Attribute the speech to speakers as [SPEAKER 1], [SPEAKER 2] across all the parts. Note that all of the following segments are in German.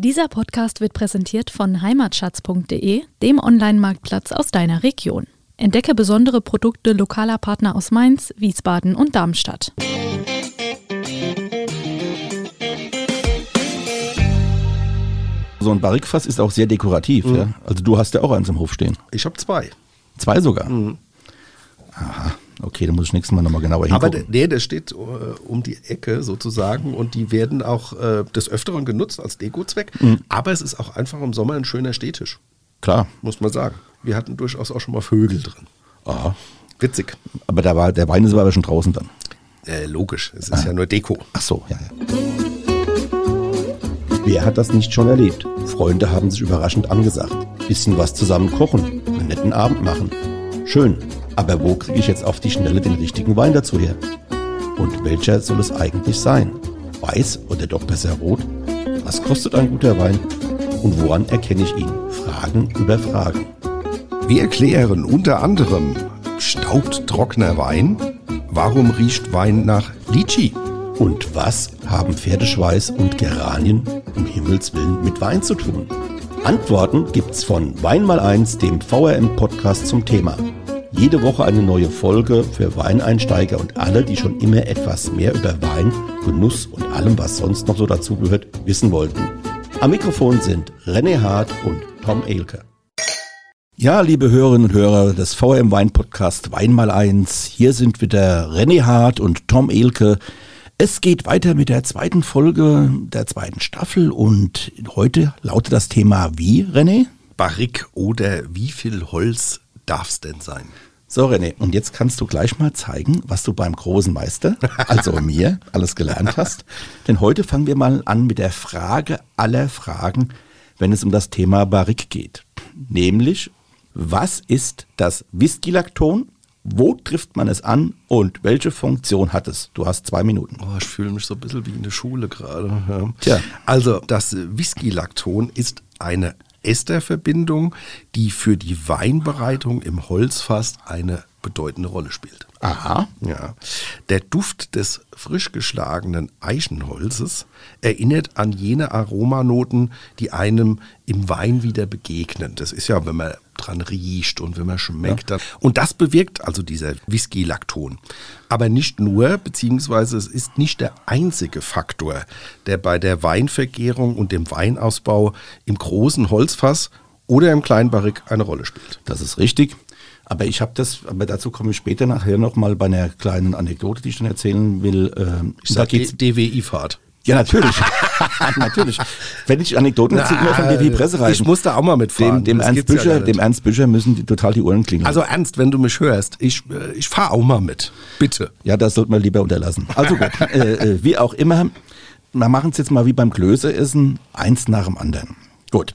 [SPEAKER 1] Dieser Podcast wird präsentiert von heimatschatz.de, dem Online-Marktplatz aus deiner Region. Entdecke besondere Produkte lokaler Partner aus Mainz, Wiesbaden und Darmstadt.
[SPEAKER 2] So ein Barrikfass ist auch sehr dekorativ.
[SPEAKER 3] Mhm.
[SPEAKER 2] Ja? Also du hast ja auch eins im Hof stehen.
[SPEAKER 3] Ich habe zwei.
[SPEAKER 2] Zwei sogar.
[SPEAKER 3] Mhm.
[SPEAKER 2] Aha, okay, dann muss ich nächstes Mal nochmal genauer
[SPEAKER 3] Aber
[SPEAKER 2] hingucken.
[SPEAKER 3] der, nee, der steht äh, um die Ecke sozusagen und die werden auch äh, des Öfteren genutzt als Dekozweck. Aber es ist auch einfach im Sommer ein schöner Stehtisch,
[SPEAKER 2] Klar.
[SPEAKER 3] muss man sagen. Wir hatten durchaus auch schon mal Vögel drin.
[SPEAKER 2] Aha.
[SPEAKER 3] Witzig.
[SPEAKER 2] Aber der, war, der Wein ist aber schon draußen dann.
[SPEAKER 3] Äh, logisch, es ist ja nur Deko.
[SPEAKER 2] Ach so, ja, ja.
[SPEAKER 4] Wer hat das nicht schon erlebt? Freunde haben sich überraschend angesagt. Bisschen was zusammen kochen, einen netten Abend machen. Schön, aber wo kriege ich jetzt auf die Schnelle den richtigen Wein dazu her? Und welcher soll es eigentlich sein? Weiß oder doch besser rot? Was kostet ein guter Wein? Und woran erkenne ich ihn? Fragen über Fragen.
[SPEAKER 3] Wir erklären unter anderem, staubt trockener Wein? Warum riecht Wein nach Litschi?
[SPEAKER 4] Und was haben Pferdeschweiß und Geranien um Himmels Willen mit Wein zu tun? Antworten gibt's von Wein mal eins, dem VRM-Podcast zum Thema. Jede Woche eine neue Folge für Weineinsteiger und alle, die schon immer etwas mehr über Wein, Genuss und allem, was sonst noch so dazugehört, wissen wollten. Am Mikrofon sind René Hart und Tom Elke.
[SPEAKER 2] Ja, liebe Hörerinnen und Hörer des VRM Wein Podcast Wein mal eins. Hier sind wieder René Hart und Tom Elke. Es geht weiter mit der zweiten Folge der zweiten Staffel und heute lautet das Thema wie, René?
[SPEAKER 3] Barrik oder wie viel Holz darf's denn sein?
[SPEAKER 2] So, René, und jetzt kannst du gleich mal zeigen, was du beim großen Meister, also mir, alles gelernt hast. Denn heute fangen wir mal an mit der Frage aller Fragen, wenn es um das Thema Barrique geht. Nämlich, was ist das Whisky-Lacton? Wo trifft man es an und welche Funktion hat es? Du hast zwei Minuten.
[SPEAKER 3] Oh, ich fühle mich so ein bisschen wie in der Schule gerade. Ja.
[SPEAKER 2] Tja.
[SPEAKER 3] Also das Whisky-Lacton ist eine Esterverbindung, die für die Weinbereitung im Holzfass eine bedeutende Rolle spielt.
[SPEAKER 2] Aha.
[SPEAKER 3] Ja. Der Duft des frisch geschlagenen Eichenholzes erinnert an jene Aromanoten, die einem im Wein wieder begegnen. Das ist ja, wenn man dran riecht und wenn man schmeckt. dann- Und das bewirkt also dieser Whisky-Lacton. Aber nicht nur, beziehungsweise es ist nicht der einzige Faktor, der bei der Weinvergärung und dem Weinausbau im großen Holzfass oder im Kleinbarrik eine Rolle spielt.
[SPEAKER 2] Das ist richtig. Aber ich habe das, aber dazu komme ich später nachher nochmal bei einer kleinen Anekdote, die ich dann erzählen will. Ähm,
[SPEAKER 3] Ich
[SPEAKER 2] da
[SPEAKER 3] sag
[SPEAKER 2] geht's
[SPEAKER 3] DWI-Fahrt.
[SPEAKER 2] Ja, natürlich. natürlich. Wenn ich Anekdoten erzähle, immer von
[SPEAKER 3] Na,
[SPEAKER 2] DW Pressereisen.
[SPEAKER 3] ich muss da auch mal mitfahren.
[SPEAKER 2] Dem, dem, Ernst
[SPEAKER 3] gibt's ja
[SPEAKER 2] dem Ernst Büscher müssen die, total die Ohren klingeln.
[SPEAKER 3] Also Ernst, wenn du mich hörst, ich, äh, ich fahre auch mal mit. Bitte.
[SPEAKER 2] ja, das sollte man lieber unterlassen. Also gut, äh, äh, wie auch immer, wir machen es jetzt mal wie beim Klößeessen, eins nach dem anderen. Gut.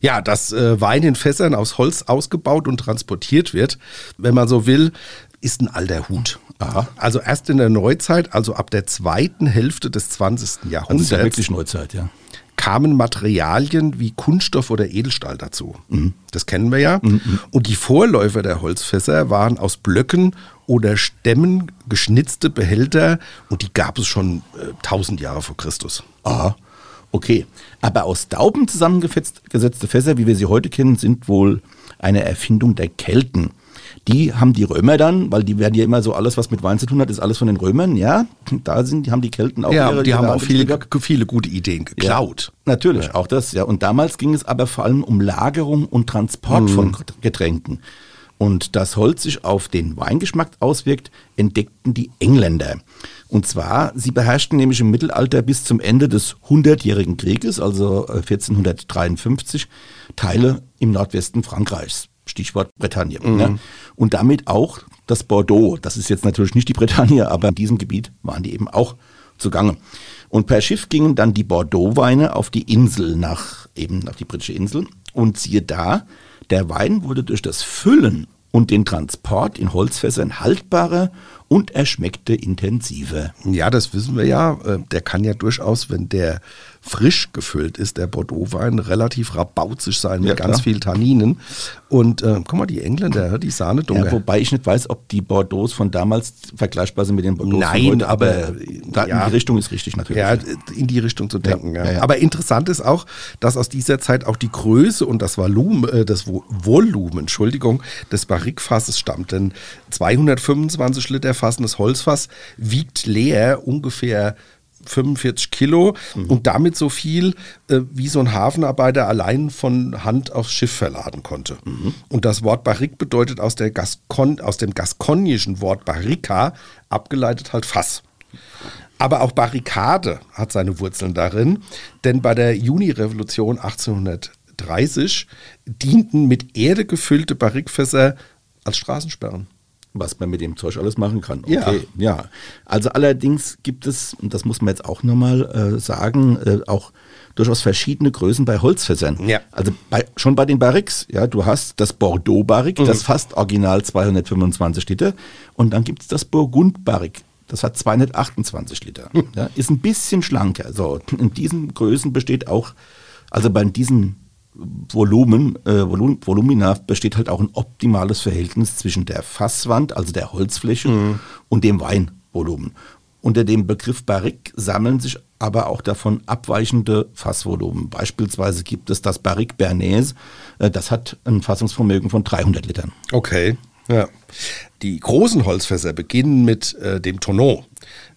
[SPEAKER 3] Ja, dass äh, Wein in Fässern aus Holz ausgebaut und transportiert wird, wenn man so will, ist ein alter Hut.
[SPEAKER 2] Aha.
[SPEAKER 3] Also erst in der Neuzeit, also ab der zweiten Hälfte des 20.
[SPEAKER 2] Das ist ja
[SPEAKER 3] Jahrhunderts,
[SPEAKER 2] wirklich Neuzeit, ja.
[SPEAKER 3] kamen Materialien wie Kunststoff oder Edelstahl dazu.
[SPEAKER 2] Mhm.
[SPEAKER 3] Das kennen wir ja. Und die Vorläufer der Holzfässer waren aus Blöcken oder Stämmen geschnitzte Behälter und die gab es schon äh, 1000 Jahre vor Christus.
[SPEAKER 2] Aha. Okay. Aber aus Dauben zusammengesetzte Fässer, wie wir sie heute kennen, sind wohl eine Erfindung der Kelten. Die haben die Römer dann, weil die werden ja immer so alles, was mit Wein zu tun hat, ist alles von den Römern, ja. Da sind, die haben die Kelten auch
[SPEAKER 3] ja,
[SPEAKER 2] ihre-
[SPEAKER 3] die haben auch viele, viele gute Ideen geklaut.
[SPEAKER 2] Ja, natürlich, auch das, ja. Und damals ging es aber vor allem um Lagerung und Transport
[SPEAKER 3] Mhm.
[SPEAKER 2] von Getränken. Und dass Holz sich auf den Weingeschmack auswirkt, entdeckten die Engländer. Und zwar, sie beherrschten nämlich im Mittelalter bis zum Ende des Hundertjährigen Krieges, also äh, 1453, Teile im Nordwesten Frankreichs. Stichwort Bretagne. Ne? Und damit auch das Bordeaux. Das ist jetzt natürlich nicht die Bretagne, aber in diesem Gebiet waren die eben auch zugange. Und per Schiff gingen dann die Bordeaux-Weine auf die Insel, nach eben auf die britische Insel. Und siehe da, der Wein wurde durch das Füllen und den Transport in Holzfässern haltbarer und er schmeckte intensiver.
[SPEAKER 3] Ja, das wissen wir ja. Äh, Der kann ja durchaus, wenn der frisch gefüllt ist, der Bordeaux-Wein, relativ rabauzig sein mit
[SPEAKER 2] Ja,
[SPEAKER 3] ganz viel Tanninen. Und äh, guck mal, die Engländer, die Sahne
[SPEAKER 2] Ja, wobei ich nicht weiß, ob die Bordeaux von damals vergleichbar sind mit den Bordeaux
[SPEAKER 3] Nein,
[SPEAKER 2] von heute.
[SPEAKER 3] aber,
[SPEAKER 2] da,
[SPEAKER 3] ja.
[SPEAKER 2] in die Richtung ist richtig natürlich.
[SPEAKER 3] Ja, in die Richtung zu denken. Aber interessant ist auch, dass aus dieser Zeit auch die Größe und das Volumen, äh, das Vo- Volumen, Entschuldigung, des Barrikfasses stammt. Denn 225 Liter fassendes Holzfass wiegt leer ungefähr 45 Kilo und damit so viel, äh, wie so ein Hafenarbeiter allein von Hand aufs Schiff verladen konnte. Und das Wort Barrik bedeutet aus, der Gascon aus dem gaskonischen Wort Barrica abgeleitet halt Fass. Aber auch Barrikade hat seine Wurzeln darin, denn bei der Juni-Revolution 1830 dienten mit Erde gefüllte Barrikfässer als Straßensperren.
[SPEAKER 2] Was man mit dem Zeug alles machen kann.
[SPEAKER 3] Ja.
[SPEAKER 2] Okay, ja. Also allerdings gibt es, und das muss man jetzt auch nochmal äh, sagen, äh, auch durchaus verschiedene Größen bei Holzfässern.
[SPEAKER 3] Ja.
[SPEAKER 2] Also bei, schon bei den Barriques, ja, du hast das Bordeaux Barrique, das fast original 225 Liter, und dann gibt es das Burgund Barrique. Das hat 228 Liter. Ja, ist ein bisschen schlanker. So, in diesen Größen besteht auch, also bei diesen Volumen, äh, Volum, Volumina besteht halt auch ein optimales Verhältnis zwischen der Fasswand, also der Holzfläche, und dem Weinvolumen. Unter dem Begriff Barrique sammeln sich aber auch davon abweichende Fassvolumen. Beispielsweise gibt es das Barrique Bernays, äh, das hat ein Fassungsvermögen von 300 Litern.
[SPEAKER 3] Okay. Ja. Die großen Holzfässer beginnen mit äh, dem Tonneau.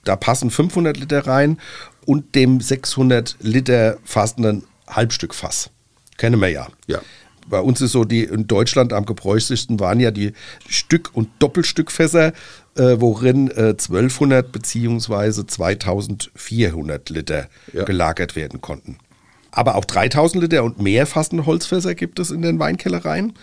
[SPEAKER 3] Da passen 500 Liter rein und dem 600 Liter fassenden Halbstückfass. Kennen wir ja.
[SPEAKER 2] Ja.
[SPEAKER 3] Bei uns ist so, die in Deutschland am gebräuchlichsten waren ja die Stück- und Doppelstückfässer, äh, worin äh, 1200 beziehungsweise 2400 Liter
[SPEAKER 2] Ja.
[SPEAKER 3] gelagert werden konnten. Aber auch 3000 Liter und mehr fassende Holzfässer gibt es in den Weinkellereien,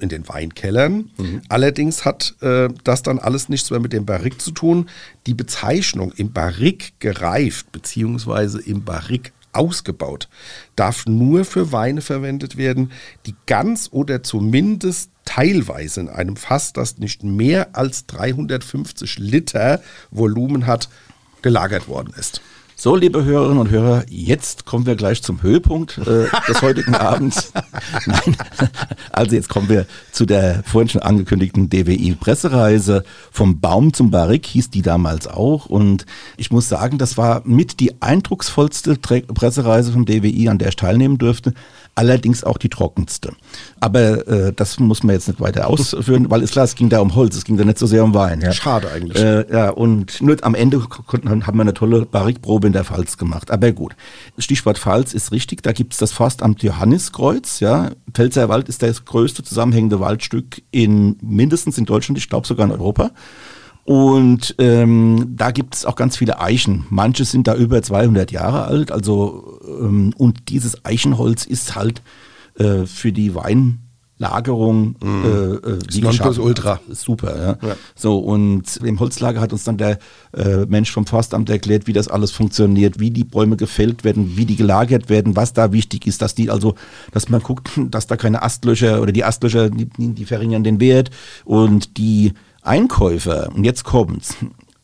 [SPEAKER 3] in den Weinkellern. Allerdings hat äh, das dann alles nichts mehr mit dem Barrique zu tun. Die Bezeichnung im Barrique gereift beziehungsweise im Barrique ausgebaut darf nur für Weine verwendet werden, die ganz oder zumindest teilweise in einem Fass, das nicht mehr als 350 Liter Volumen hat, gelagert worden ist.
[SPEAKER 2] So, liebe Hörerinnen und Hörer, jetzt kommen wir gleich zum Höhepunkt äh, des heutigen Abends. Nein, also jetzt kommen wir zu der vorhin schon angekündigten DWI-Pressereise. Vom Baum zum Barrique hieß die damals auch. Und ich muss sagen, das war mit die eindrucksvollste Pressereise vom DWI, an der ich teilnehmen durfte. Allerdings auch die trockenste. Aber äh, das muss man jetzt nicht weiter ausführen, weil ist klar, es ging da um Holz, es ging da nicht so sehr um Wein. Ja.
[SPEAKER 3] Schade eigentlich.
[SPEAKER 2] Äh, ja, und nur am Ende konnten, haben wir eine tolle Barrikprobe in der Pfalz gemacht. Aber gut, Stichwort Pfalz ist richtig, da gibt es das Forstamt Johanniskreuz. Ja. Pfälzerwald ist das größte zusammenhängende Waldstück in mindestens in Deutschland, ich glaube sogar in Europa. Und ähm, da gibt es auch ganz viele Eichen. Manche sind da über 200 Jahre alt. Also ähm, und dieses Eichenholz ist halt äh, für die Weinlagerung äh, äh, wie geschaffen.
[SPEAKER 3] Ultra.
[SPEAKER 2] Super, ja. So, und im Holzlager hat uns dann der äh, Mensch vom Forstamt erklärt, wie das alles funktioniert, wie die Bäume gefällt werden, wie die gelagert werden, was da wichtig ist, dass die also, dass man guckt, dass da keine Astlöcher oder die Astlöcher, die, die verringern den Wert und die Einkäufer, und jetzt kommt's,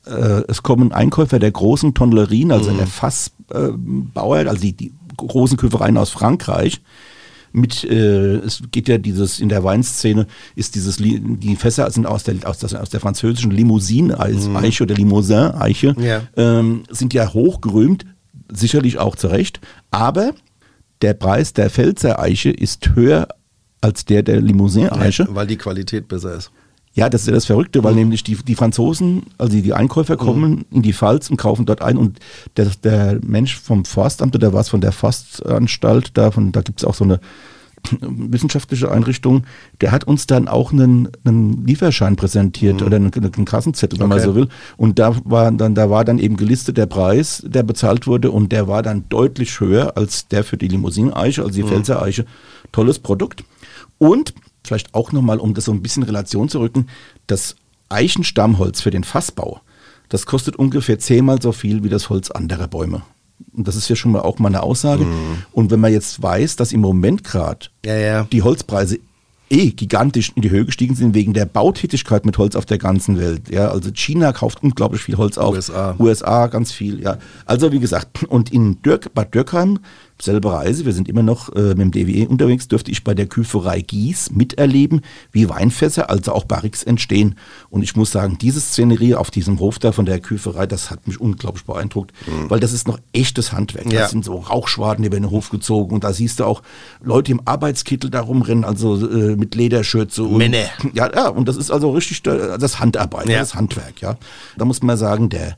[SPEAKER 2] äh, es kommen Einkäufer der großen Tonnerien, also der Fassbauer, also die, die großen Küfereien aus Frankreich, mit, äh, es geht ja dieses, in der Weinszene ist dieses, die Fässer sind aus der, aus, das, aus der französischen Limousine-Eiche oder Limousin-Eiche,
[SPEAKER 3] Ja.
[SPEAKER 2] ähm, sind ja hochgerühmt, sicherlich auch zu Recht, aber der Preis der Pfälzer Eiche ist höher als der der Limousin-Eiche.
[SPEAKER 3] weil die Qualität besser ist.
[SPEAKER 2] Ja, das ist ja das Verrückte, weil nämlich die, die Franzosen, also die, die Einkäufer kommen in die Pfalz und kaufen dort ein und der, der Mensch vom Forstamt oder was von der Forstanstalt, da, von, da gibt es auch so eine wissenschaftliche Einrichtung, der hat uns dann auch einen, einen Lieferschein präsentiert oder einen, einen Kassenzettel, wenn man
[SPEAKER 3] Okay.
[SPEAKER 2] so will. Und da war dann, da war dann eben gelistet der Preis, der bezahlt wurde und der war dann deutlich höher als der für die Limousineiche, also die Pfälzer Eiche. Tolles Produkt. Und vielleicht auch nochmal, um das so ein bisschen in Relation zu rücken, das Eichenstammholz für den Fassbau, das kostet ungefähr zehnmal so viel wie das Holz anderer Bäume. Und das ist ja schon mal auch mal eine Aussage. Und wenn man jetzt weiß, dass im Moment gerade
[SPEAKER 3] Ja, ja.
[SPEAKER 2] die Holzpreise eh gigantisch in die Höhe gestiegen sind wegen der Bautätigkeit mit Holz auf der ganzen Welt. Ja, also China kauft unglaublich viel Holz auf.
[SPEAKER 3] USA.
[SPEAKER 2] USA ganz viel, ja. Also wie gesagt, und in Dürk, Bad Dürkheim selbe Reise, wir sind immer noch äh, mit dem DWE unterwegs, dürfte ich bei der Küferei Gies miterleben, wie Weinfässer, also auch Barriques entstehen. Und ich muss sagen, diese Szenerie auf diesem Hof da von der Küferei, das hat mich unglaublich beeindruckt, mhm. weil das ist noch echtes Handwerk. Ja. Das sind so Rauchschwaden über den Hof gezogen und da siehst du auch Leute im Arbeitskittel da rumrennen, also äh, mit Lederschürze. Und,
[SPEAKER 3] Männer.
[SPEAKER 2] Ja, ja, und das ist also richtig das Handarbeit, ja. das Handwerk, ja. Da muss man sagen, der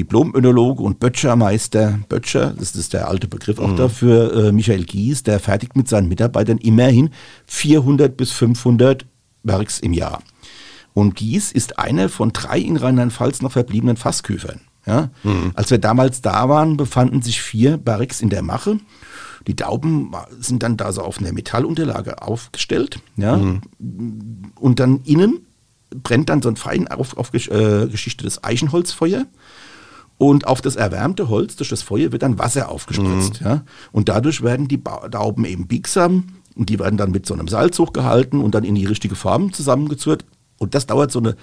[SPEAKER 2] Diplom-Önologe und Böttchermeister, Böttcher, das ist der alte Begriff auch mhm. dafür, äh, Michael Gies, der fertigt mit seinen Mitarbeitern immerhin 400 bis 500 Werks im Jahr. Und Gies ist einer von drei in Rheinland-Pfalz noch verbliebenen Fassküfern. Ja? Mhm. Als wir damals da waren, befanden sich vier Barricks in der Mache. Die Dauben sind dann da so auf einer Metallunterlage aufgestellt. Ja? Mhm. Und dann innen brennt dann so ein fein auf, aufgeschichtetes äh, Eichenholzfeuer. Und auf das erwärmte Holz durch das Feuer wird dann Wasser aufgespritzt. Mhm. Ja? Und dadurch werden die Dauben eben biegsam und die werden dann mit so einem Salz hochgehalten und dann in die richtige Form zusammengezurrt. Und das dauert so eine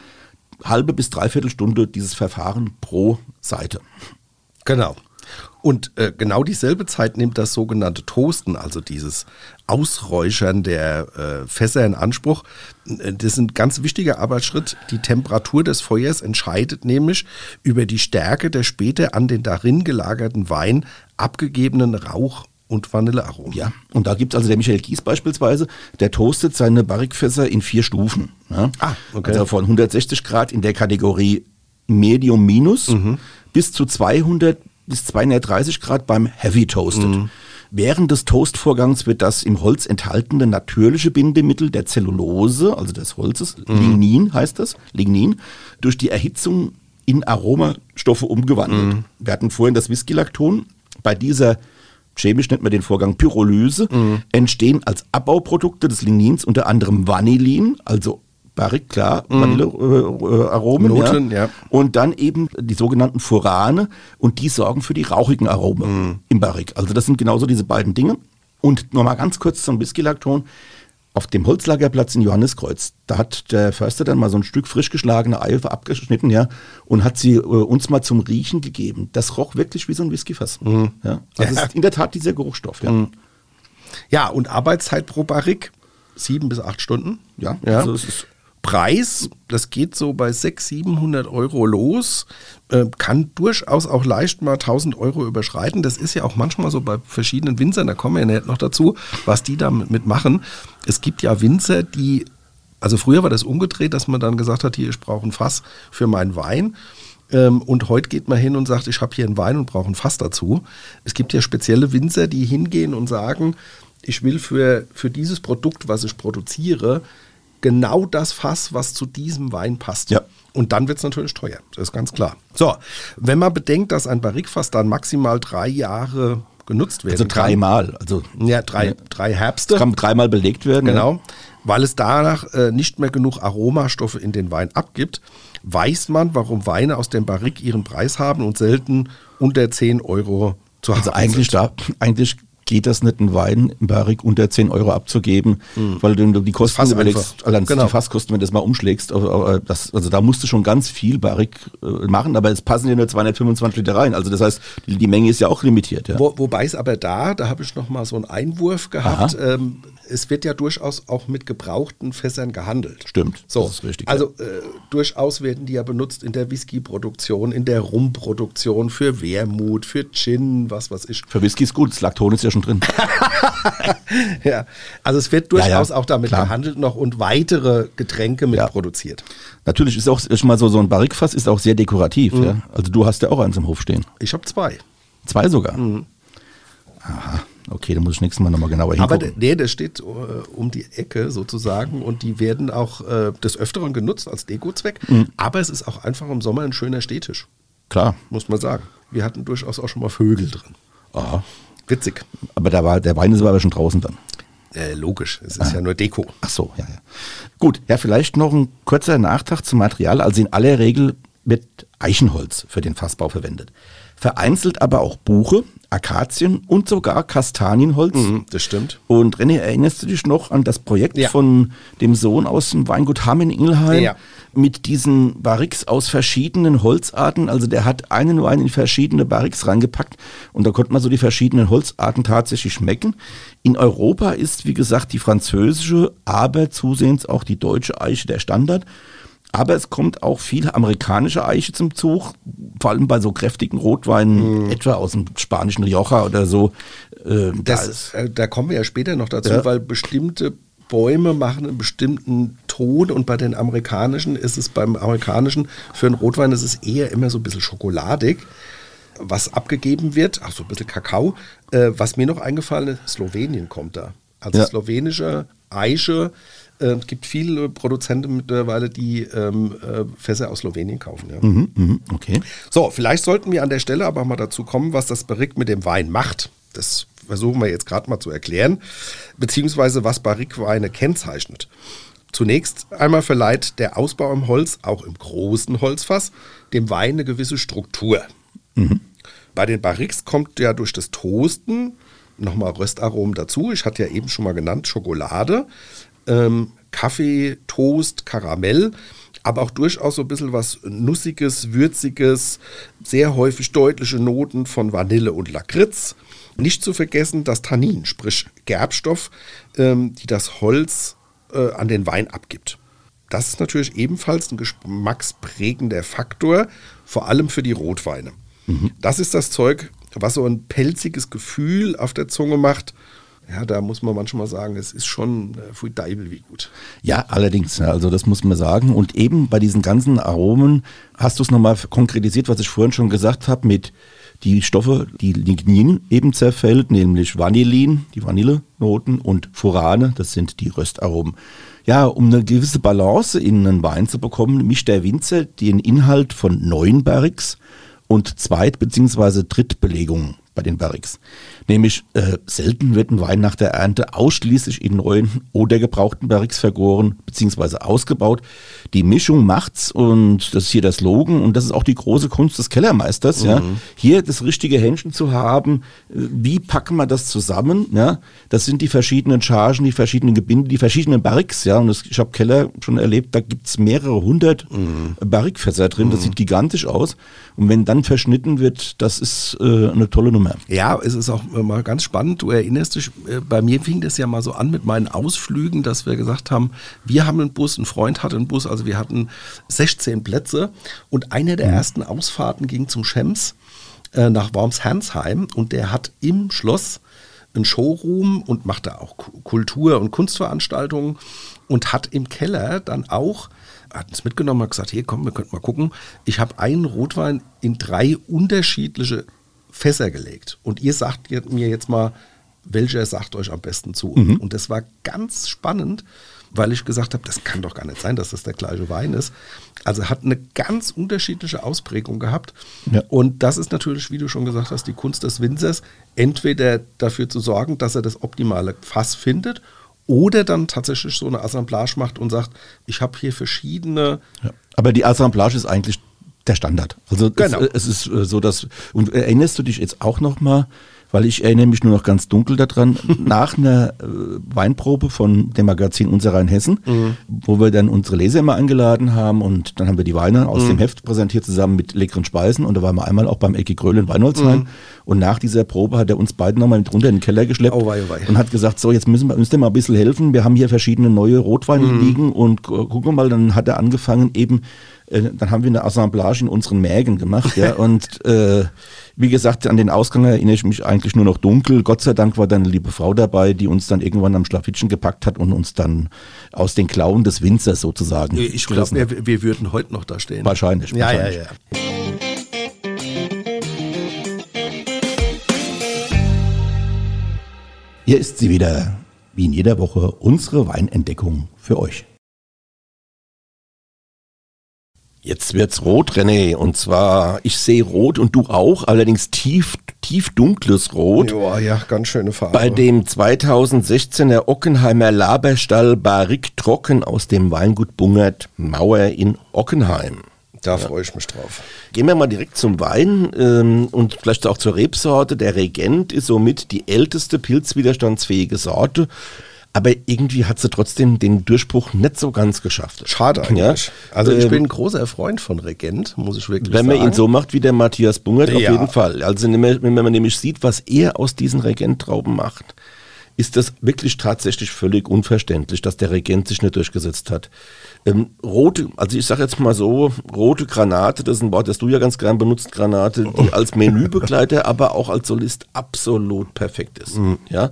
[SPEAKER 2] halbe bis dreiviertel Stunde, dieses Verfahren pro Seite.
[SPEAKER 3] Genau. Und äh, genau dieselbe Zeit nimmt das sogenannte Toasten, also dieses Ausräuchern der äh, Fässer in Anspruch. Äh, das ist ein ganz wichtiger Arbeitsschritt. Die Temperatur des Feuers entscheidet nämlich über die Stärke der später an den darin gelagerten Wein abgegebenen Rauch und Vanillearomen.
[SPEAKER 2] Ja, und da gibt es also der Michael Gies beispielsweise, der toastet seine Barrikfässer in vier Stufen. Ja? Ah, okay. Also von 160 Grad in der Kategorie Medium Minus mhm. bis zu 200 bis 230 Grad beim Heavy Toasted. Mhm. Während des Toastvorgangs wird das im Holz enthaltene natürliche Bindemittel der Zellulose, also des Holzes, mhm. Lignin heißt das, Lignin, durch die Erhitzung in Aromastoffe umgewandelt. Mhm. Wir hatten vorhin das Whiskylacton. Bei dieser chemisch nennt man den Vorgang Pyrolyse, mhm. entstehen als Abbauprodukte des Lignins unter anderem Vanillin, also Barrique, klar, mm. Vanillearomen. Äh, Noten, ja. ja. Und dann eben die sogenannten Furane und die sorgen für die rauchigen Aromen mm. im Barrique. Also das sind genauso diese beiden Dinge. Und nochmal ganz kurz zum Whisky-Lakton. Auf dem Holzlagerplatz in Johanniskreuz, da hat der Förster dann mal so ein Stück frisch geschlagene Eife abgeschnitten, ja, und hat sie äh, uns mal zum Riechen gegeben. Das roch wirklich wie so ein Whiskyfass. Mm. Ja. Also ja. ist in der Tat dieser Geruchsstoff. Ja,
[SPEAKER 3] mm. ja und Arbeitszeit pro Barrique? Sieben bis acht Stunden.
[SPEAKER 2] Ja, ja. Also es ist
[SPEAKER 3] Preis, das geht so bei 600, 700 Euro los, äh, kann durchaus auch leicht mal 1000 Euro überschreiten. Das ist ja auch manchmal so bei verschiedenen Winzern, da kommen wir ja noch dazu, was die damit machen. Es gibt ja Winzer, die, also früher war das umgedreht, dass man dann gesagt hat, hier, ich brauche ein Fass für meinen Wein. Ähm, und heute geht man hin und sagt, ich habe hier einen Wein und brauche ein Fass dazu. Es gibt ja spezielle Winzer, die hingehen und sagen, ich will für, für dieses Produkt, was ich produziere, genau das Fass, was zu diesem Wein passt.
[SPEAKER 2] Ja.
[SPEAKER 3] Und dann wird es natürlich teuer, das ist ganz klar. So, wenn man bedenkt, dass ein Barrikfass dann maximal drei Jahre genutzt werden
[SPEAKER 2] also dreimal,
[SPEAKER 3] also ja, drei, drei Herbste.
[SPEAKER 2] Es kann dreimal belegt werden.
[SPEAKER 3] Genau, ja. weil es danach äh, nicht mehr genug Aromastoffe in den Wein abgibt, weiß man, warum Weine aus dem Barrik ihren Preis haben und selten unter 10 Euro
[SPEAKER 2] zu also haben. Also eigentlich, da, eigentlich geht das nicht, einen Wein im Barrik unter 10 Euro abzugeben, mhm. weil du die Kosten Fass überlegst, allein genau. die Fasskosten, wenn du das mal umschlägst, das, also da musst du schon ganz viel Barrik äh, machen, aber es passen ja nur 225 Liter rein, also das heißt, die, die Menge ist ja auch limitiert. Ja.
[SPEAKER 3] Wo, wobei es aber da, da habe ich noch mal so einen Einwurf gehabt, ähm, es wird ja durchaus auch mit gebrauchten Fässern gehandelt.
[SPEAKER 2] Stimmt.
[SPEAKER 3] So, das ist richtig. Also äh, durchaus werden die ja benutzt in der Whisky-Produktion, in der Rum-Produktion, für Wermut, für Gin, was weiß ich.
[SPEAKER 2] Für Whisky ist gut, das Lakton ist ja schon drin.
[SPEAKER 3] ja, also es wird durchaus ja, ja, auch damit klar. gehandelt noch und weitere Getränke mit ja. produziert.
[SPEAKER 2] Natürlich ist auch schon mal so, so ein Barrikfass ist auch sehr dekorativ. Mhm. Ja? Also du hast ja auch eins im Hof stehen.
[SPEAKER 3] Ich habe zwei.
[SPEAKER 2] Zwei sogar? Mhm. Aha. Okay, dann muss ich nächstes Mal nochmal genauer hingucken.
[SPEAKER 3] Aber nee, der steht uh, um die Ecke sozusagen und die werden auch uh, des Öfteren genutzt als Dekozweck. Mhm. Aber es ist auch einfach im Sommer ein schöner Städtisch.
[SPEAKER 2] Klar.
[SPEAKER 3] Muss man sagen. Wir hatten durchaus auch schon mal Vögel drin.
[SPEAKER 2] Aha.
[SPEAKER 3] Witzig.
[SPEAKER 2] Aber da war, der Wein ist aber schon draußen dann.
[SPEAKER 3] Äh, logisch, es ist ah. ja nur Deko.
[SPEAKER 2] Ach so, ja, ja. Gut, ja, vielleicht noch ein kurzer Nachtrag zum Material. Also in aller Regel wird Eichenholz für den Fassbau verwendet. Vereinzelt aber auch Buche, Akazien und sogar Kastanienholz.
[SPEAKER 3] Mhm, das stimmt.
[SPEAKER 2] Und René, erinnerst du dich noch an das Projekt
[SPEAKER 3] Ja.
[SPEAKER 2] von dem Sohn aus dem Weingut Hamm in Ingelheim?
[SPEAKER 3] Ja.
[SPEAKER 2] Mit diesen Barriques aus verschiedenen Holzarten. Also der hat einen Wein in verschiedene Barriques reingepackt und da konnte man so die verschiedenen Holzarten tatsächlich schmecken. In Europa ist, wie gesagt, die französische, aber zusehends auch die deutsche Eiche der Standard. Aber es kommt auch viel amerikanische Eiche zum Zug, vor allem bei so kräftigen Rotweinen, etwa aus dem spanischen Rioja oder so. Äh, da ist-
[SPEAKER 3] Das, äh, da kommen wir ja später noch dazu,
[SPEAKER 2] Ja.
[SPEAKER 3] weil bestimmte Bäume machen einen bestimmten Ton und bei den amerikanischen ist es beim amerikanischen für einen Rotwein ist es eher immer so ein bisschen schokoladig, was abgegeben wird, ach so ein bisschen Kakao. Äh, was mir noch eingefallen ist, Slowenien kommt da. Also
[SPEAKER 2] Ja.
[SPEAKER 3] slowenische Eiche. Äh, Es gibt viele Produzenten mittlerweile, die ähm, äh, Fässer aus Slowenien kaufen. Ja.
[SPEAKER 2] Mhm, mhm, okay.
[SPEAKER 3] So, vielleicht sollten wir an der Stelle aber mal dazu kommen, was das Barrique mit dem Wein macht. Das versuchen wir jetzt gerade mal zu erklären, beziehungsweise was Barrique-Weine kennzeichnet. Zunächst einmal verleiht der Ausbau im Holz, auch im großen Holzfass, dem Wein eine gewisse Struktur. Bei den Barriques kommt ja durch das Toasten nochmal Röstaromen dazu. Ich hatte ja eben schon mal genannt Schokolade, ähm, Kaffee, Toast, Karamell, aber auch durchaus so ein bisschen was Nussiges, Würziges, sehr häufig deutliche Noten von Vanille und Lakritz. Nicht zu vergessen das Tannin, sprich Gerbstoff, ähm, die das Holz äh, an den Wein abgibt. Das ist natürlich ebenfalls ein geschmacksprägender Faktor, vor allem für die Rotweine. Das ist das Zeug, was so ein pelziges Gefühl auf der Zunge macht. Ja, da muss man manchmal sagen, es ist schon äh, pfui Deibel wie gut.
[SPEAKER 2] Ja, allerdings, also das muss man sagen. Und eben bei diesen ganzen Aromen hast du es nochmal konkretisiert, was ich vorhin schon gesagt habe, mit die Stoffe, die Lignin eben zerfällt, nämlich Vanillin, die Vanillenoten und Furane, das sind die Röstaromen. Ja, um eine gewisse Balance in einen Wein zu bekommen, mischt der Winzer den Inhalt von neuen Barriques und Zweit- bzw. Drittbelegungen bei den Barriques. Nämlich äh, selten wird ein Wein nach der Ernte ausschließlich in neuen oder gebrauchten Barriques vergoren bzw. ausgebaut. Die Mischung macht's und das ist hier das Logen und das ist auch die große Kunst des Kellermeisters, ja, hier das richtige Händchen zu haben. Äh, Wie packen wir das zusammen? Ja, das sind die verschiedenen Chargen, die verschiedenen Gebinde, die verschiedenen Barriques, ja. Und das, ich habe Keller schon erlebt, da gibt's mehrere hundert Barrique-Fässer drin. Das sieht gigantisch aus. Und wenn dann verschnitten wird, das ist äh, eine tolle Nummer.
[SPEAKER 3] Ja, es ist auch mal ganz spannend. Du erinnerst dich, äh, bei mir fing das ja mal so an mit meinen Ausflügen, dass wir gesagt haben, wir haben einen Bus, ein Freund hatte einen Bus, also wir hatten 16 Plätze und eine der ersten Ausfahrten ging zum Schems äh, nach Wormshernsheim und der hat im Schloss einen Showroom und macht da auch Ku- Kultur- und Kunstveranstaltungen und hat im Keller dann auch, hat uns mitgenommen, hat gesagt, hier komm, wir könnten mal gucken. Ich habe einen Rotwein in drei unterschiedliche Fässer gelegt. Und ihr sagt mir jetzt mal, welcher sagt euch am besten zu. Und das war ganz spannend, weil ich gesagt habe, das kann doch gar nicht sein, dass das der gleiche Wein ist. Also hat eine ganz unterschiedliche Ausprägung gehabt.
[SPEAKER 2] Ja.
[SPEAKER 3] Und das ist natürlich, wie du schon gesagt hast, die Kunst des Winzers, entweder dafür zu sorgen, dass er das optimale Fass findet oder dann tatsächlich so eine Assemblage macht und sagt, ich habe hier verschiedene
[SPEAKER 2] Ja. Aber die Assemblage ist eigentlich der Standard. Also
[SPEAKER 3] Genau.
[SPEAKER 2] es, es ist äh, so, dass und erinnerst du dich jetzt auch noch mal, weil ich erinnere mich nur noch ganz dunkel daran, nach einer äh, Weinprobe von dem Magazin Unser Rheinhessen, wo wir dann unsere Leser immer eingeladen haben und dann haben wir die Weine aus dem Heft präsentiert zusammen mit leckeren Speisen und da waren wir einmal auch beim Ecki Gröhl in Weinholzheim und nach dieser Probe hat er uns beiden nochmal mit runter in den Keller geschleppt
[SPEAKER 3] Oh wei, oh wei.
[SPEAKER 2] und hat gesagt, so jetzt müssen wir uns denn mal ein bisschen helfen, wir haben hier verschiedene neue Rotweine liegen und äh, gucken mal, dann hat er angefangen eben äh, dann haben wir eine Assemblage in unseren Mägen gemacht, ja. Und äh, wie gesagt, an den Ausgang erinnere ich mich eigentlich nur noch dunkel. Gott sei Dank war dann eine liebe Frau dabei, die uns dann irgendwann am Schlafittchen gepackt hat und uns dann aus den Klauen des Winzers sozusagen.
[SPEAKER 3] Ich glaube, wir, wir würden heute noch da stehen.
[SPEAKER 2] Wahrscheinlich,
[SPEAKER 3] Ja, ja,
[SPEAKER 2] wahrscheinlich.
[SPEAKER 3] ja.
[SPEAKER 2] Hier ist sie wieder, wie in jeder Woche, unsere Weinentdeckung für euch. Jetzt wird's rot, René. Und zwar, ich sehe rot und du auch, allerdings tief, tief dunkles Rot.
[SPEAKER 3] Joa, ja, ganz schöne Farbe.
[SPEAKER 2] Bei dem 2016er Ockenheimer Laberstall Barrique Trocken aus dem Weingut Bungert Mauer in Ockenheim.
[SPEAKER 3] Da freue ich mich drauf.
[SPEAKER 2] Gehen wir mal direkt zum Wein ähm, und vielleicht auch zur Rebsorte. Der Regent ist somit die älteste pilzwiderstandsfähige Sorte. Aber irgendwie hat sie trotzdem den Durchbruch nicht so ganz geschafft.
[SPEAKER 3] Schade eigentlich.
[SPEAKER 2] Ja?
[SPEAKER 3] Also ich
[SPEAKER 2] Ähm,
[SPEAKER 3] bin ein großer Freund von Regent, muss ich wirklich
[SPEAKER 2] Wenn
[SPEAKER 3] sagen.
[SPEAKER 2] man ihn so macht wie der Matthias Bungert, auf
[SPEAKER 3] Ja.
[SPEAKER 2] jeden Fall. Also wenn man wenn man nämlich sieht, was er aus diesen Regenttrauben macht, ist das wirklich tatsächlich völlig unverständlich, dass der Regent sich nicht durchgesetzt hat. Ähm, rote, also ich sage jetzt mal so, rote Granate, das ist ein Wort, das du ja ganz gern benutzt, Granate, die als Menübegleiter, aber auch als Solist absolut perfekt ist.
[SPEAKER 3] Mhm.
[SPEAKER 2] Ja.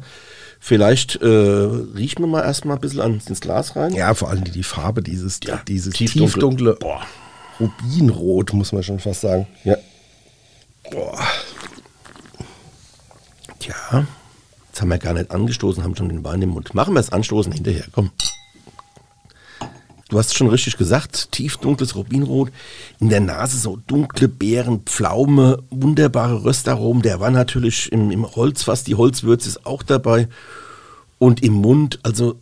[SPEAKER 2] Vielleicht äh, riechen wir mal erstmal ein bisschen an, ins Glas rein.
[SPEAKER 3] Ja, vor allem die, die Farbe, dieses,
[SPEAKER 2] Ja,
[SPEAKER 3] dieses
[SPEAKER 2] tiefdunkel.
[SPEAKER 3] tiefdunkle, boah, Rubinrot, muss man schon fast sagen.
[SPEAKER 2] Ja.
[SPEAKER 3] Boah.
[SPEAKER 2] Tja, jetzt haben wir gar nicht angestoßen, haben schon den Wein im Mund. Machen wir es anstoßen hinterher, komm. Du hast schon richtig gesagt, tiefdunkles Rubinrot, in der Nase so dunkle Beeren, Pflaume, wunderbare Röstaromen. Der war natürlich im, im Holzfass, die Holzwürze ist auch dabei. Und im Mund, also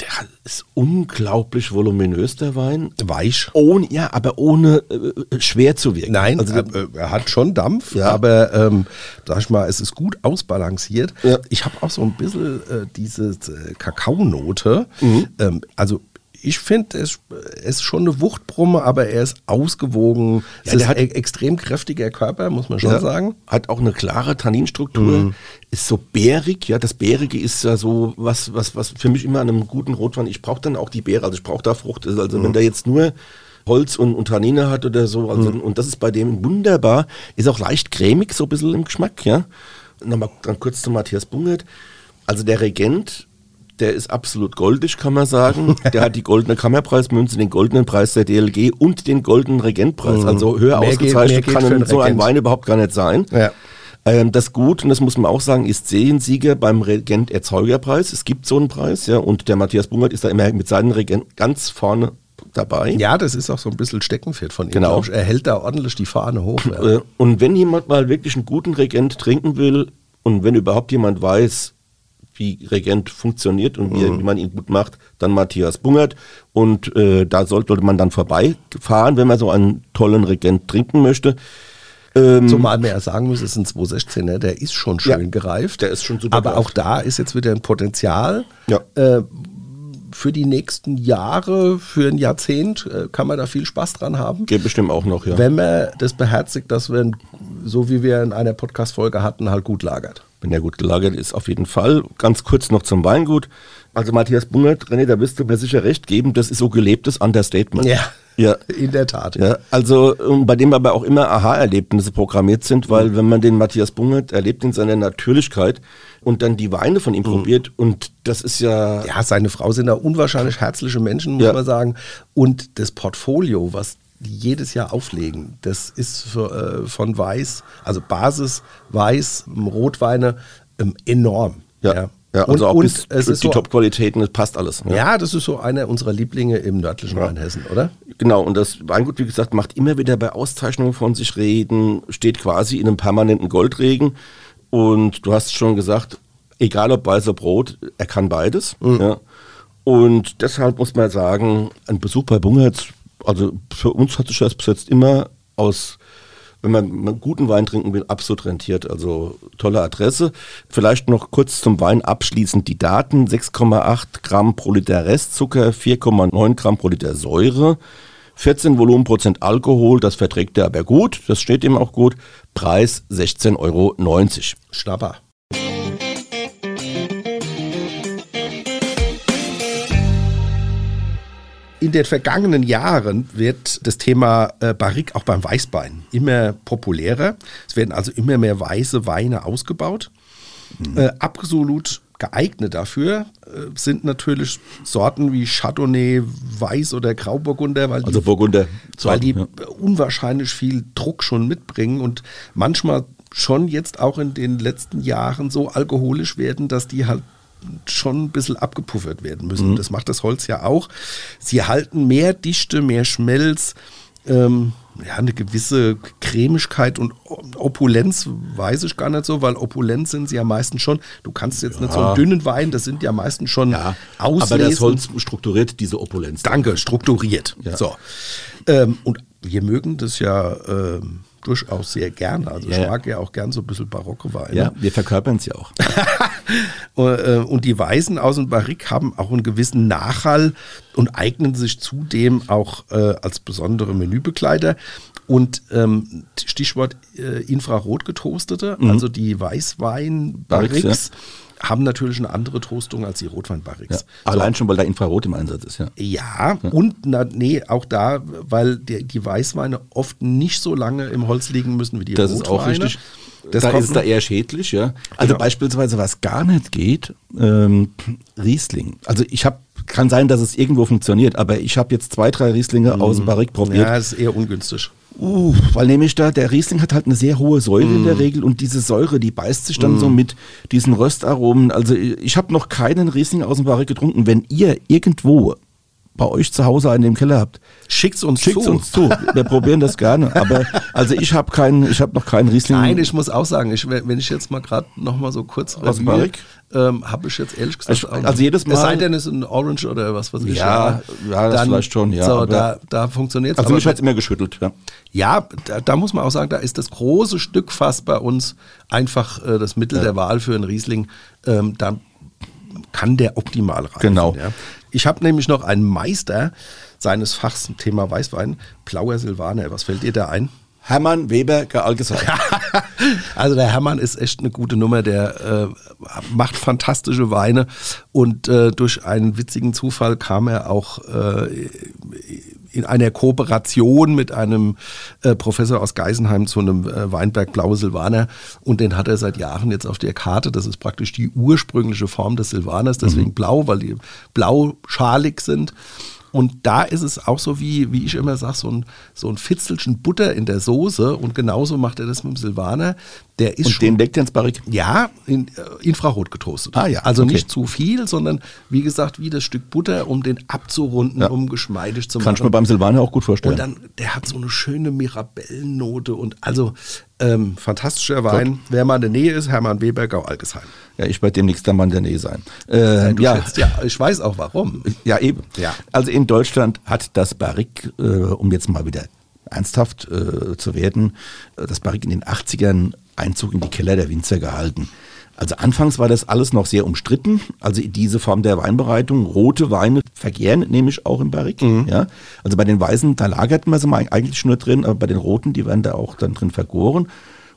[SPEAKER 2] der ist unglaublich voluminös, der Wein.
[SPEAKER 3] Weich.
[SPEAKER 2] Ohne, ja, aber ohne äh, schwer zu wirken.
[SPEAKER 3] Nein,
[SPEAKER 2] also
[SPEAKER 3] er, er hat schon Dampf,
[SPEAKER 2] Ja.
[SPEAKER 3] aber ähm, sag ich mal, es ist gut ausbalanciert.
[SPEAKER 2] Ja.
[SPEAKER 3] Ich habe auch so ein bisschen äh, diese äh, Kakaonote. Ähm, also ich finde, es, es ist schon eine Wuchtbrumme, aber er ist ausgewogen.
[SPEAKER 2] Ja,
[SPEAKER 3] es ist
[SPEAKER 2] hat-
[SPEAKER 3] ein extrem kräftiger Körper, muss man schon
[SPEAKER 2] Ja,
[SPEAKER 3] sagen.
[SPEAKER 2] Hat auch eine klare Tanninstruktur, ist so bärig, ja, das Bärige ist ja so was, was, was für mich immer an einem guten Rotwein, ich brauche dann auch die Beere, also ich brauche da Frucht, also wenn der jetzt nur Holz und, und Tannine hat oder so, also, und das ist bei dem wunderbar, ist auch leicht cremig, so ein bisschen im Geschmack, ja. Nochmal dann kurz zu Matthias Bungert, also der Regent, der ist absolut goldig, kann man sagen. Der hat die goldene Kammerpreismünze, den goldenen Preis der DLG und den goldenen Regentpreis. Also höher
[SPEAKER 3] Mehr
[SPEAKER 2] ausgezeichnet
[SPEAKER 3] geht
[SPEAKER 2] kann so ein. Wein überhaupt gar nicht sein.
[SPEAKER 3] Ja.
[SPEAKER 2] Ähm, das Gut, und das muss man auch sagen, ist Seriensieger beim Regent Erzeugerpreis. Es gibt so einen Preis, ja, und der Matthias Bungert ist da immer mit seinen Regenten ganz vorne dabei.
[SPEAKER 3] Ja, das ist auch so ein bisschen Steckenpferd von ihm.
[SPEAKER 2] Genau.
[SPEAKER 3] Er hält da ordentlich die Fahne hoch. Ja.
[SPEAKER 2] Äh, Und wenn jemand mal wirklich einen guten Regent trinken will und wenn überhaupt jemand weiß, wie Regent funktioniert und wie, wie man ihn gut macht, dann Matthias Bungert. Und äh, da sollte man dann vorbeifahren, wenn man so einen tollen Regent trinken möchte. Ähm,
[SPEAKER 3] Zumal man ja sagen muss, es ist ein 216er, der ist schon schön
[SPEAKER 2] Ja,
[SPEAKER 3] gereift.
[SPEAKER 2] der ist schon super
[SPEAKER 3] Aber
[SPEAKER 2] gereift.
[SPEAKER 3] auch da ist jetzt wieder ein Potenzial.
[SPEAKER 2] Ja.
[SPEAKER 3] Äh, für die nächsten Jahre, für ein Jahrzehnt, äh, kann man da viel Spaß dran haben.
[SPEAKER 2] geht bestimmt auch noch, ja.
[SPEAKER 3] Wenn man das beherzigt, dass man, so wie wir in einer Podcast-Folge hatten, halt gut lagert.
[SPEAKER 2] Wenn der gut gelagert ist, auf jeden Fall. Ganz kurz noch zum Weingut. Also Matthias Bungert, René, da wirst du mir sicher recht geben, das ist so gelebtes Understatement. Ja.
[SPEAKER 3] in der Tat.
[SPEAKER 2] Ja, also ähm, bei dem aber auch immer Aha-Erlebnisse programmiert sind, weil wenn man den Matthias Bungert erlebt in seiner Natürlichkeit und dann die Weine von ihm probiert und das ist ja,
[SPEAKER 3] Ja, seine Frau sind da unwahrscheinlich herzliche Menschen, muss
[SPEAKER 2] Ja.
[SPEAKER 3] man sagen. Und das Portfolio, was jedes Jahr auflegen, das ist für, äh, von Weiß, also Basis, Weiß, Rotweine, ähm, enorm.
[SPEAKER 2] ja, ja, also
[SPEAKER 3] und,
[SPEAKER 2] auch
[SPEAKER 3] und
[SPEAKER 2] bis
[SPEAKER 3] es
[SPEAKER 2] die
[SPEAKER 3] ist so,
[SPEAKER 2] Top-Qualitäten, das passt alles.
[SPEAKER 3] ja. das ist so einer unserer Lieblinge im nördlichen Rheinhessen, oder?
[SPEAKER 2] Genau, und das Weingut, wie gesagt, macht immer wieder bei Auszeichnungen von sich reden, steht quasi in einem permanenten Goldregen. Und du hast schon gesagt, egal ob weißer Brot, er kann beides. Ja. Und deshalb muss man sagen, ein Besuch bei Bungertz, also für uns hat sich das bis jetzt immer aus, wenn man guten Wein trinken will, absolut rentiert. Also tolle Adresse. Vielleicht noch kurz zum Wein abschließend die Daten. 6,8 Gramm pro Liter Restzucker, 4,9 Gramm pro Liter Säure. 14 Volumenprozent Alkohol, das verträgt er aber gut, das steht ihm auch gut. Preis 16,90 Euro.
[SPEAKER 3] Schnapper. In den vergangenen Jahren wird das Thema äh, Barrique auch beim Weißwein immer populärer. Es werden also immer mehr weiße Weine ausgebaut. Äh, absolut geeignet dafür äh, sind natürlich Sorten wie Chardonnay, Weiß oder Grauburgunder, weil
[SPEAKER 2] Also
[SPEAKER 3] die
[SPEAKER 2] Burgunder.
[SPEAKER 3] weil die
[SPEAKER 2] ja.
[SPEAKER 3] unwahrscheinlich viel Druck schon mitbringen und manchmal schon jetzt auch in den letzten Jahren so alkoholisch werden, dass die halt schon ein bisschen abgepuffert werden müssen. Das macht das Holz ja auch. Sie halten mehr Dichte, mehr Schmelz, ähm, ja, eine gewisse Cremigkeit und Opulenz weiß ich gar nicht so, weil Opulenz sind sie ja meistens schon. Du kannst jetzt nicht so einen dünnen Wein, das sind ja meistens schon
[SPEAKER 2] Ja,
[SPEAKER 3] auslesen.
[SPEAKER 2] aber das Holz strukturiert diese Opulenz.
[SPEAKER 3] Danke, strukturiert.
[SPEAKER 2] Ja.
[SPEAKER 3] So. Ähm, und wir mögen das ja äh, durchaus sehr gerne. Also
[SPEAKER 2] Ja,
[SPEAKER 3] ich
[SPEAKER 2] ja.
[SPEAKER 3] mag ja auch gern so ein bisschen barocke Weine.
[SPEAKER 2] Ja, wir verkörpern ja auch.
[SPEAKER 3] Äh, Und die Weißen aus dem Barrique haben auch einen gewissen Nachhall und eignen sich zudem auch äh, als besondere Menübegleiter. Und ähm, Stichwort äh, infrarot getoastete, also die Weißwein-Barriques
[SPEAKER 2] Barriques,
[SPEAKER 3] haben natürlich eine andere Toastung als die Rotwein-Barriques.
[SPEAKER 2] Ja, allein schon, weil da Infrarot im Einsatz ist, ja.
[SPEAKER 3] Ja, und na, nee, auch da, weil die, die Weißweine oft nicht so lange im Holz liegen müssen wie die
[SPEAKER 2] Das
[SPEAKER 3] Rotweine.
[SPEAKER 2] ist auch richtig.
[SPEAKER 3] Das
[SPEAKER 2] da ist es da eher schädlich, ja. Also
[SPEAKER 3] Genau.
[SPEAKER 2] beispielsweise, was gar nicht geht, ähm, Riesling. Also ich habe, kann sein, dass es irgendwo funktioniert, aber ich habe jetzt zwei, drei Rieslinge aus dem Barrique probiert.
[SPEAKER 3] Ja, ist eher ungünstig.
[SPEAKER 2] Uh, weil nämlich da, der Riesling hat halt eine sehr hohe Säure in der Regel und diese Säure, die beißt sich dann so mit diesen Röstaromen. Also ich habe noch keinen Riesling aus dem Barrique getrunken. Wenn ihr irgendwo bei euch zu Hause einen im Keller habt,
[SPEAKER 3] Schickt's uns
[SPEAKER 2] schickt
[SPEAKER 3] zu.
[SPEAKER 2] uns zu. Wir probieren das gerne. Aber also ich habe keinen, ich habe noch keinen Riesling.
[SPEAKER 3] Nein, ich muss auch sagen, ich, wenn ich jetzt mal gerade noch mal so kurz
[SPEAKER 2] Aus
[SPEAKER 3] revue, ähm, habe ich jetzt ehrlich gesagt
[SPEAKER 2] Ich-
[SPEAKER 3] auch
[SPEAKER 2] also jedes
[SPEAKER 3] Es sei
[SPEAKER 2] Mal-
[SPEAKER 3] denn, es ist ein Orange oder was weiß ich.
[SPEAKER 2] Ja, ja, das vielleicht schon, ja,
[SPEAKER 3] So, da, da funktioniert es.
[SPEAKER 2] also mich hat's immer geschüttelt, ja.
[SPEAKER 3] Ja, da, da muss man auch sagen, da ist das große Stück fast bei uns einfach äh, das Mittel der Wahl für einen Riesling. Ähm, da kann der optimal rein.
[SPEAKER 2] Genau.
[SPEAKER 3] Ja. Ich habe nämlich noch einen Meister seines Fachs zum Thema Weißwein, Blauer Silvaner. Was fällt dir da ein?
[SPEAKER 2] Hermann Weber Gealgesheim.
[SPEAKER 3] Also der Hermann ist echt eine gute Nummer, der äh, macht fantastische Weine und äh, durch einen witzigen Zufall kam er auch äh, in einer Kooperation mit einem äh, Professor aus Geisenheim zu einem äh, Weinberg Blaue Silvaner und den hat er seit Jahren jetzt auf der Karte. Das ist praktisch die ursprüngliche Form des Silvaners, deswegen blau, weil die blauschalig sind. Und da ist es auch so, wie, wie ich immer sage, so ein, so ein Fitzelchen Butter in der Soße. Und genauso macht er das mit dem Silvaner. Der ist
[SPEAKER 2] Und
[SPEAKER 3] schon,
[SPEAKER 2] den legt er ins Barrique.
[SPEAKER 3] ja, in, äh, Infrarot getoastet.
[SPEAKER 2] Ah, ja,
[SPEAKER 3] Also
[SPEAKER 2] okay.
[SPEAKER 3] nicht zu viel, sondern wie gesagt, wie das Stück Butter, um den abzurunden,
[SPEAKER 2] Ja.
[SPEAKER 3] um geschmeidig zu
[SPEAKER 2] Kann ich mir
[SPEAKER 3] machen.
[SPEAKER 2] beim Silvaner auch gut vorstellen.
[SPEAKER 3] Und dann, der hat so eine schöne Mirabellennote und also ähm, fantastischer Wein. Wer mal in der Nähe ist, Hermann Weber, Gau Algesheim.
[SPEAKER 2] ja, ich werde demnächst da mal in der Nähe sein. Äh, ja,
[SPEAKER 3] schätzt, ja, ich weiß auch warum.
[SPEAKER 2] Ja, eben.
[SPEAKER 3] Ja.
[SPEAKER 2] Also in Deutschland hat das Barrique, äh, um jetzt mal wieder ernsthaft äh, zu werden, äh, das Barrique in den 80ern Einzug in die Keller der Winzer gehalten. Also anfangs war das alles noch sehr umstritten. Also diese Form der Weinbereitung, rote Weine vergären nämlich auch im Barrique. Ja? Also bei den Weißen, da lagert man sie mal eigentlich nur drin, aber bei den Roten, die werden da auch dann drin vergoren.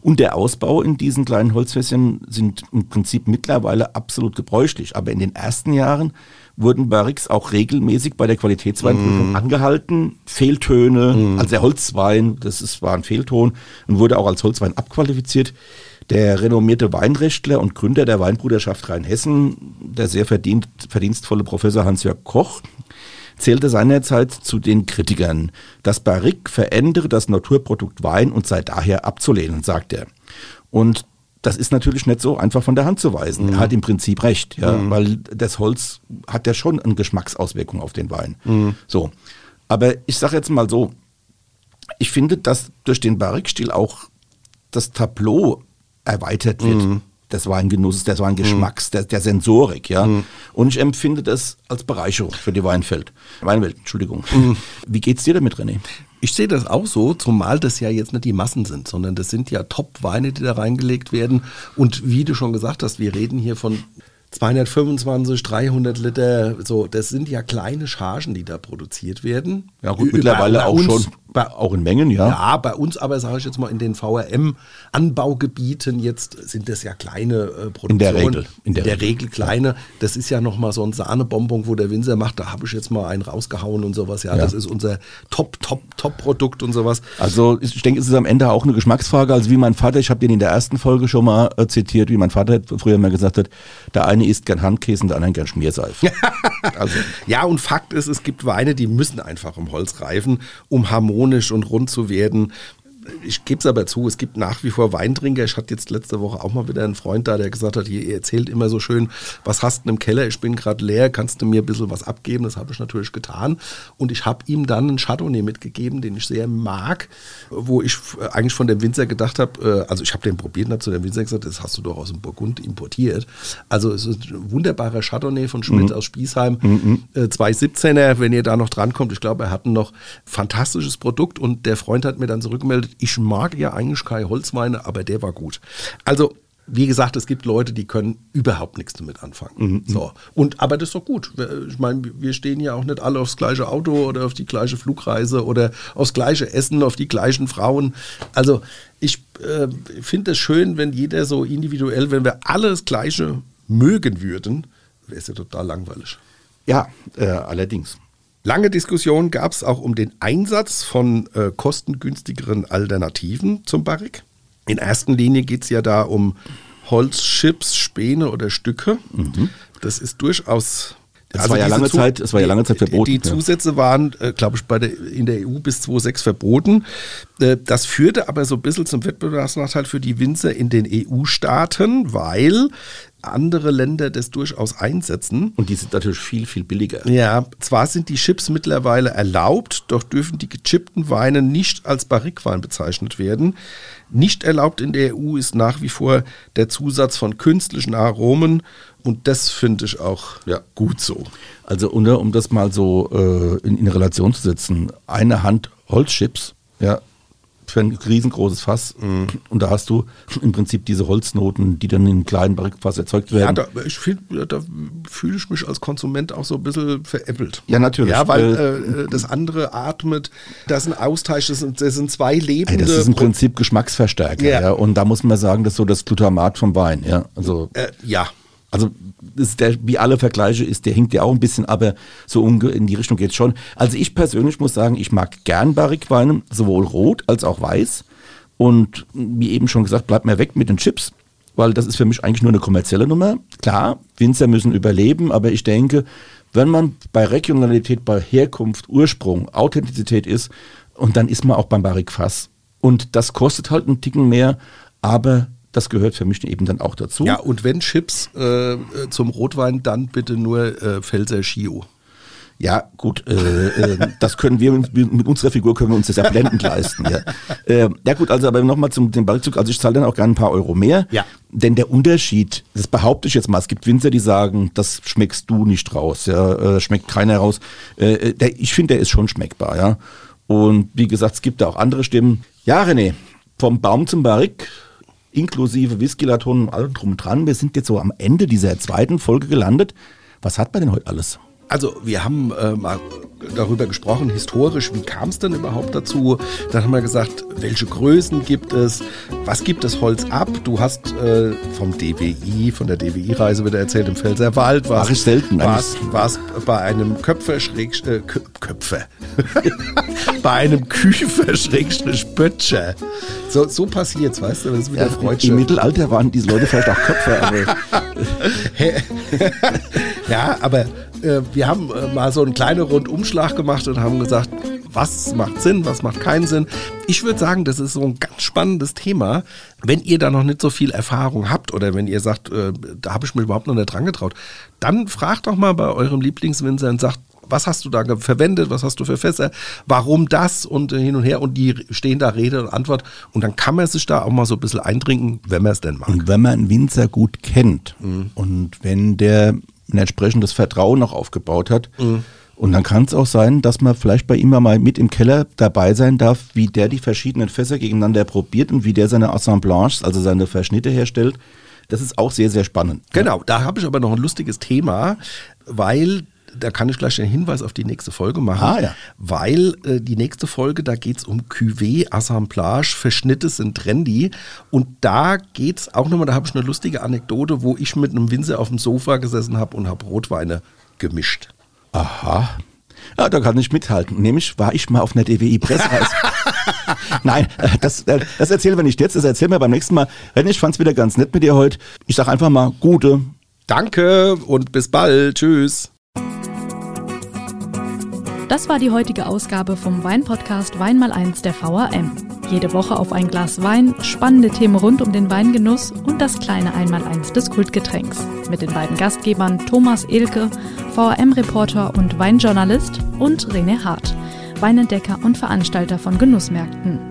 [SPEAKER 2] Und der Ausbau in diesen kleinen Holzfässchen sind im Prinzip mittlerweile absolut gebräuchlich. Aber in den ersten Jahren wurden Barriques auch regelmäßig bei der Qualitätsweinprüfung angehalten. Fehltöne, also der Holzwein, das ist, war ein Fehlton und wurde auch als Holzwein abqualifiziert. Der renommierte Weinrechtler und Gründer der Weinbruderschaft Rheinhessen, der sehr verdient, verdienstvolle Professor Hans-Jörg Koch, zählte seinerzeit zu den Kritikern. Das Barrique verändere das Naturprodukt Wein und sei daher abzulehnen, sagt er. Und das ist natürlich nicht so einfach von der Hand zu weisen. Er hat im Prinzip recht, ja, weil das Holz hat ja schon eine Geschmacksauswirkung auf den Wein. So. Aber ich sage jetzt mal so, ich finde, dass durch den Barrique-Stil auch das Tableau erweitert wird. Des Weingenusses, des Weingeschmacks, der, der Sensorik, ja. Und ich empfinde das als Bereicherung für die Weinfeld. Weinwelt, Entschuldigung. Wie geht's dir damit, René?
[SPEAKER 3] Ich sehe das auch so, zumal das ja jetzt nicht die Massen sind, sondern das sind ja Top-Weine, die da reingelegt werden. Und wie du schon gesagt hast, wir reden hier von 225, 300 Liter, so, das sind ja kleine Chargen, die da produziert werden.
[SPEAKER 2] Ja gut,
[SPEAKER 3] Über-
[SPEAKER 2] mittlerweile auch schon,
[SPEAKER 3] Bei,
[SPEAKER 2] auch in Mengen, ja.
[SPEAKER 3] ja, bei uns aber, sage ich jetzt mal, in den VRM-Anbaugebieten jetzt sind das ja kleine äh, Produktionen.
[SPEAKER 2] In der Regel,
[SPEAKER 3] In
[SPEAKER 2] in
[SPEAKER 3] der,
[SPEAKER 2] der
[SPEAKER 3] Regel kleine. Das ist ja nochmal so ein Sahnebonbon, wo der Winzer macht, da habe ich jetzt mal einen rausgehauen und sowas. Ja,
[SPEAKER 2] Ja.
[SPEAKER 3] das ist unser Top, Top, Top-Produkt und sowas.
[SPEAKER 2] Also ich denke, es ist am Ende auch eine Geschmacksfrage. Also wie mein Vater, ich habe den in der ersten Folge schon mal äh, zitiert, wie mein Vater früher mal gesagt hat, der eine isst gern Handkäse und der andere gern Schmierseife. also
[SPEAKER 3] Ja, und Fakt ist, es gibt Weine, die müssen einfach im Holz reifen, um harmonisch und rund zu werden. Ich gebe es aber zu, es gibt nach wie vor Weintrinker. Ich hatte jetzt letzte Woche auch mal wieder einen Freund da, der gesagt hat, ihr erzählt immer so schön, was hast du im Keller? Ich bin gerade leer, kannst du mir ein bisschen was abgeben? Das habe ich natürlich getan. Und ich habe ihm dann einen Chardonnay mitgegeben, den ich sehr mag, wo ich eigentlich von dem Winzer gedacht habe, äh, also ich habe den probiert und habe zu dem Winzer gesagt, das hast du doch aus dem Burgund importiert. Also es ist ein wunderbarer Chardonnay von Schmidt mhm. aus Spießheim, mhm. 217er, wenn ihr da noch drankommt. Ich glaube, er hat ein noch fantastisches Produkt und der Freund hat mir dann zurückgemeldet, ich mag ja eigentlich keine Holzweine, aber der war gut. Also wie gesagt, es gibt Leute, die können überhaupt nichts damit anfangen. Mhm. So. Und, aber das ist doch gut. Ich meine, wir stehen ja auch nicht alle aufs gleiche Auto oder auf die gleiche Flugreise oder aufs gleiche Essen, auf die gleichen Frauen. Also ich äh, finde es schön, wenn jeder so individuell, wenn wir alle das Gleiche mögen würden, wäre es ja total langweilig.
[SPEAKER 2] Ja, äh, allerdings.
[SPEAKER 3] Lange Diskussion gab es auch um den Einsatz von äh, kostengünstigeren Alternativen zum Barrik. In erster Linie geht es ja da um Holzchips, Späne oder Stücke. Mhm. Das ist durchaus
[SPEAKER 2] es also war ja lange Zeit, es war ja lange Zeit verboten.
[SPEAKER 3] Die, die Zusätze waren, äh, glaube ich, bei der, in der EU bis 2006 verboten. Äh, das führte aber so ein bisschen zum Wettbewerbsnachteil für die Winzer in den EU-Staaten, weil andere Länder das durchaus einsetzen.
[SPEAKER 2] Und die sind natürlich viel, viel billiger.
[SPEAKER 3] Ja, zwar sind die Chips mittlerweile erlaubt, doch dürfen die gechippten Weine nicht als Barrikwein bezeichnet werden. Nicht erlaubt in der EU ist nach wie vor der Zusatz von künstlichen Aromen und das finde ich auch ja. gut so.
[SPEAKER 2] Also um das mal so äh, in, in Relation zu setzen, eine Hand Holzchips, ja, für ein riesengroßes Fass. Mhm. Und da hast du im Prinzip diese Holznoten, die dann in einem kleinen Barrikfass erzeugt werden.
[SPEAKER 3] Ja, da, ich da fühle ich mich als Konsument auch so ein bisschen veräppelt.
[SPEAKER 2] Ja, natürlich.
[SPEAKER 3] Ja, weil äh, äh das andere atmet, das ist ein Austausch, das sind, das sind zwei lebende...
[SPEAKER 2] Ey, das ist im Prinzip Geschmacksverstärker. Ja. ja. Und da muss man sagen, das ist so das Glutamat vom Wein. Ja, also,
[SPEAKER 3] äh, ja.
[SPEAKER 2] Also ist der, wie alle Vergleiche ist, der hinkt ja auch ein bisschen, aber so in die Richtung geht es schon. Also ich persönlich muss sagen, ich mag gern Barrikweine, sowohl rot als auch weiß. Und wie eben schon gesagt, bleibt mir weg mit den Chips, weil das ist für mich eigentlich nur eine kommerzielle Nummer. Klar, Winzer müssen überleben, aber ich denke, wenn man bei Regionalität, bei Herkunft, Ursprung, Authentizität ist, und dann ist man auch beim Barrikfass. Und das kostet halt einen Ticken mehr, aber das gehört für mich eben dann auch dazu.
[SPEAKER 3] Ja, und wenn Chips äh, zum Rotwein, dann bitte nur äh, Pfälzer Schio.
[SPEAKER 2] Ja, gut, äh, äh, das können wir mit unserer Figur können wir uns das ja blendend leisten. Ja. Äh, ja gut, also aber nochmal zum dem Ballzug, also ich zahle dann auch gerne ein paar Euro mehr.
[SPEAKER 3] Ja.
[SPEAKER 2] Denn der Unterschied, das behaupte ich jetzt mal, es gibt Winzer, die sagen, das schmeckst du nicht raus, ja, äh, schmeckt keiner raus. Der, ich finde, der ist schon schmeckbar, ja. Und wie gesagt, es gibt da auch andere Stimmen. Ja, René, vom Baum zum Barrik inklusive Whisky-Laton und allem drum dran. Wir sind jetzt so am Ende dieser zweiten Folge gelandet. Was hat man denn heute alles?
[SPEAKER 3] Also wir haben äh, mal darüber gesprochen, historisch, wie kam es denn überhaupt dazu? Dann haben wir gesagt, welche Größen gibt es? Was gibt das Holz ab? Du hast äh, vom DWI, von der DWI-Reise wieder erzählt, im Pfälzer Wald.
[SPEAKER 2] War ich selten.
[SPEAKER 3] Warst, warst bei einem Köpfer, schräg, äh, Köpfer. bei einem Küfer, Schrägstrich, Böttcher. So, so passiert's, weißt du, das ist wieder ja,
[SPEAKER 2] Freudsche. Im Mittelalter waren diese Leute vielleicht auch Köpfer. Aber
[SPEAKER 3] ja, aber äh, wir haben äh, mal so einen kleinen Rundumschlag gemacht und haben gesagt, was macht Sinn, was macht keinen Sinn. Ich würde sagen, das ist so ein ganz spannendes Thema. Wenn ihr da noch nicht so viel Erfahrung habt oder wenn ihr sagt, äh, da habe ich mir überhaupt noch nicht dran getraut, dann fragt doch mal bei eurem Lieblingswinzer und sagt, was hast du da verwendet, was hast du für Fässer, warum das und hin und her und die stehen da Rede und Antwort und dann kann man sich da auch mal so ein bisschen eintrinken, wenn man es denn mag.
[SPEAKER 2] Und wenn man einen Winzer gut kennt mhm. und wenn der ein entsprechendes Vertrauen noch aufgebaut hat. Mhm. Und dann kann es auch sein, dass man vielleicht bei ihm mal mit im Keller dabei sein darf, wie der die verschiedenen Fässer gegeneinander probiert und wie der seine Assemblages, also seine Verschnitte herstellt. Das ist auch sehr, sehr spannend.
[SPEAKER 3] Genau, da habe ich aber noch ein lustiges Thema, weil da kann ich gleich einen Hinweis auf die nächste Folge machen,
[SPEAKER 2] ah, ja.
[SPEAKER 3] weil äh, die nächste Folge, da geht es um Cuvée, Assemblage, Verschnitte sind trendy und da geht es auch nochmal, da habe ich eine lustige Anekdote, wo ich mit einem Winzer auf dem Sofa gesessen habe und habe Rotweine gemischt.
[SPEAKER 2] Aha. Ja, da kann ich mithalten. Nämlich war ich mal auf einer DWI-Pressereise. Nein, äh, das, äh, das erzählen wir nicht jetzt, das erzählen wir beim nächsten Mal. Ich fand es wieder ganz nett mit dir heute. Ich sage einfach mal Gute.
[SPEAKER 3] Danke und bis bald. Tschüss.
[SPEAKER 1] Das war die heutige Ausgabe vom Weinpodcast Wein mal eins der VAM. Jede Woche auf ein Glas Wein, spannende Themen rund um den Weingenuss und das kleine Einmaleins des Kultgetränks. Mit den beiden Gastgebern Thomas Elke, VRM-Reporter und Weinjournalist und René Hart, Weinentdecker und Veranstalter von Genussmärkten.